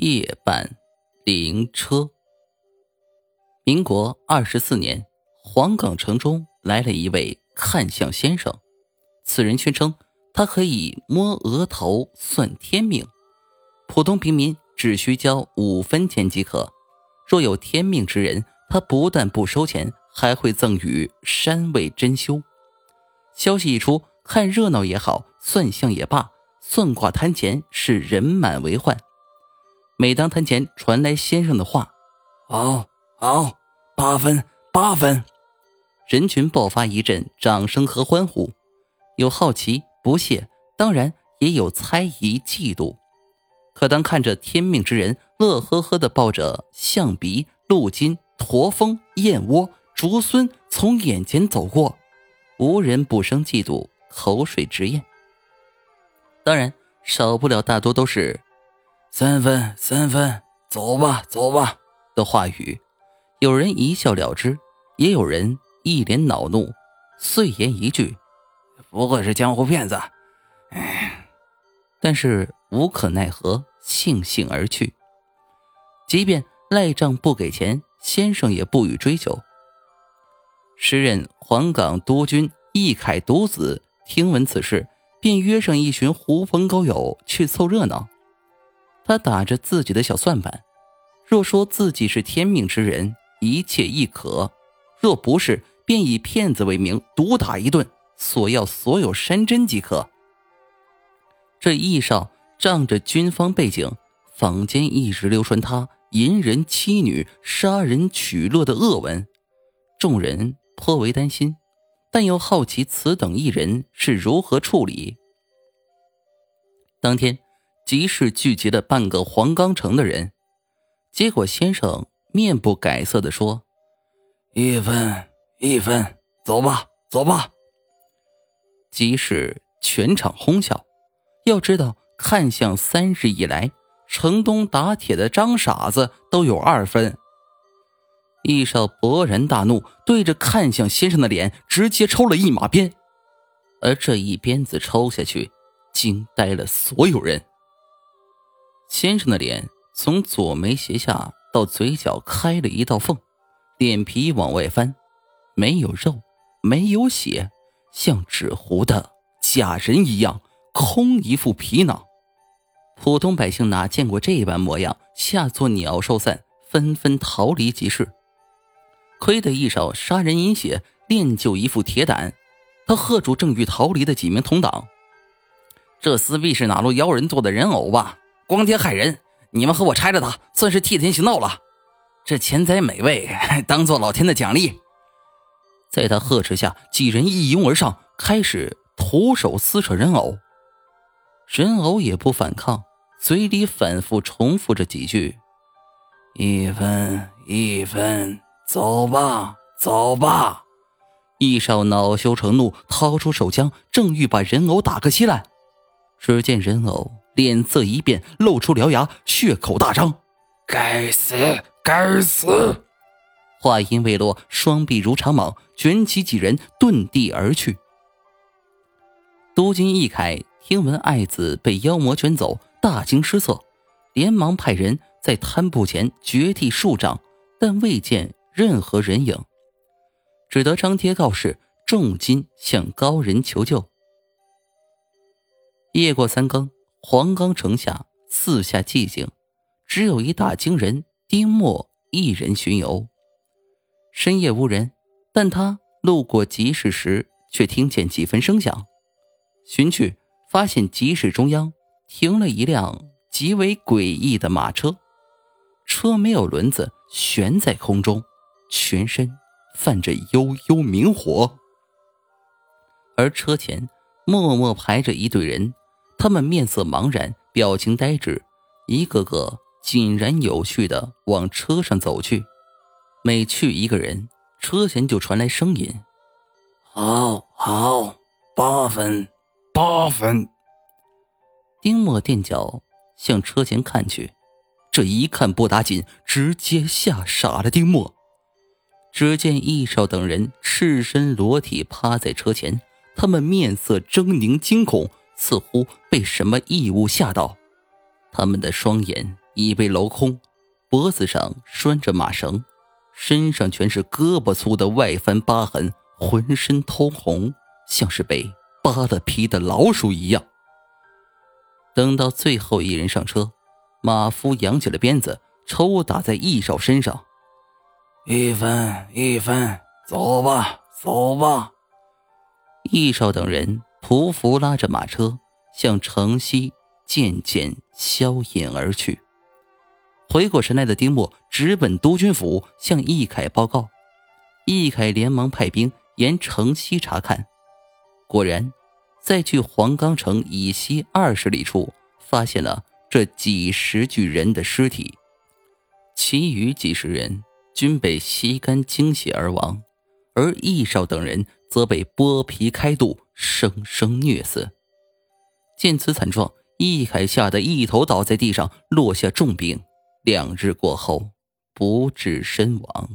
夜半灵车。民国二十四年，黄岗城中来了一位看相先生。此人宣称，他可以摸额头算天命，普通平民只需交五分钱即可。若有天命之人，他不但不收钱，还会赠予山位珍馐。消息一出，看热闹也好，算相也罢，算卦摊前是人满为患。每当摊前传来先生的话：“好，好，八分，八分。”人群爆发一阵掌声和欢呼，有好奇、不屑，当然也有猜疑、嫉妒。可当看着天命之人乐呵呵的抱着象鼻、鹿筋、驼峰、燕窝、竹荪从眼前走过，无人不生嫉妒，口水直咽。当然，少不了大多都是。三分，三分，走吧，走吧。的话语，有人一笑了之，也有人一脸恼怒，碎言一句：“不过是江湖骗子。”唉，但是无可奈何，悻悻而去。即便赖账不给钱，先生也不予追究。时任黄岗督军易凯独子听闻此事，便约上一群狐朋狗友去凑热闹。他打着自己的小算盘，若说自己是天命之人，一切亦可；若不是，便以骗子为名毒打一顿，索要所有山珍即可。这易少仗着军方背景，坊间一直流传他淫人妻女、杀人取乐的恶闻，众人颇为担心，但又好奇此等一人是如何处理。当天。集市聚集了半个黄冈城的人，结果先生面不改色的说：“一分一分，走吧，走吧。”集市全场哄笑。要知道，看相三日以来，城东打铁的张傻子都有二分。易少勃然大怒，对着看向先生的脸直接抽了一马鞭，而这一鞭子抽下去，惊呆了所有人。先生的脸从左眉斜下到嘴角开了一道缝，脸皮往外翻，没有肉，没有血，像纸糊的假人一样，空一副皮囊。普通百姓哪见过这般模样，吓作鸟兽散，纷纷逃离集市。亏得一少杀人饮血，练就一副铁胆，他喝住正欲逃离的几名同党：“这厮必是哪路妖人做的人偶吧？”光天害人，你们和我拆了他，算是替天行道了。这钱财美味，当做老天的奖励。在他呵斥下，几人一拥而上，开始徒手撕扯人偶。人偶也不反抗，嘴里反复重复着几句：“一分一分，走吧，走吧。”易少恼羞成怒，掏出手枪，正欲把人偶打个稀烂，只见人偶。脸色一变，露出獠牙，血口大张。该死，该死！话音未落，双臂如长蟒，卷起几人，遁地而去。督军易凯听闻爱子被妖魔卷走，大惊失色，连忙派人在摊布前掘地数丈，但未见任何人影，只得张贴告示，重金向高人求救。夜过三更。黄冈城下四下寂静，只有一大惊人丁默一人巡游。深夜无人，但他路过集市时，却听见几分声响。寻去，发现集市中央停了一辆极为诡异的马车，车没有轮子，悬在空中，全身泛着幽幽明火。而车前默默排着一队人。他们面色茫然，表情呆滞，一个个井然有序的往车上走去。每去一个人，车前就传来声音：“好，好，八分，八分。”丁墨垫脚向车前看去，这一看不打紧，直接吓傻了丁墨。只见易少等人赤身裸体趴在车前，他们面色狰狞惊恐。似乎被什么异物吓到，他们的双眼已被镂空，脖子上拴着马绳，身上全是胳膊粗的外翻疤痕，浑身通红，像是被扒了皮的老鼠一样。等到最后一人上车，马夫扬起了鞭子，抽打在易少身上。一分一分，走吧，走吧。易少等人匍匐拉着马车，向城西渐渐消隐而去。回过神来的丁默直奔督军府，向易凯报告。易凯连忙派兵沿城西查看，果然。在距黄冈城以西二十里处，发现了这几十具人的尸体，其余几十人均被吸干精血而亡，而易少等人则被剥皮开肚，生生虐死。见此惨状，易凯吓得一头倒在地上，落下重病，两日过后不治身亡。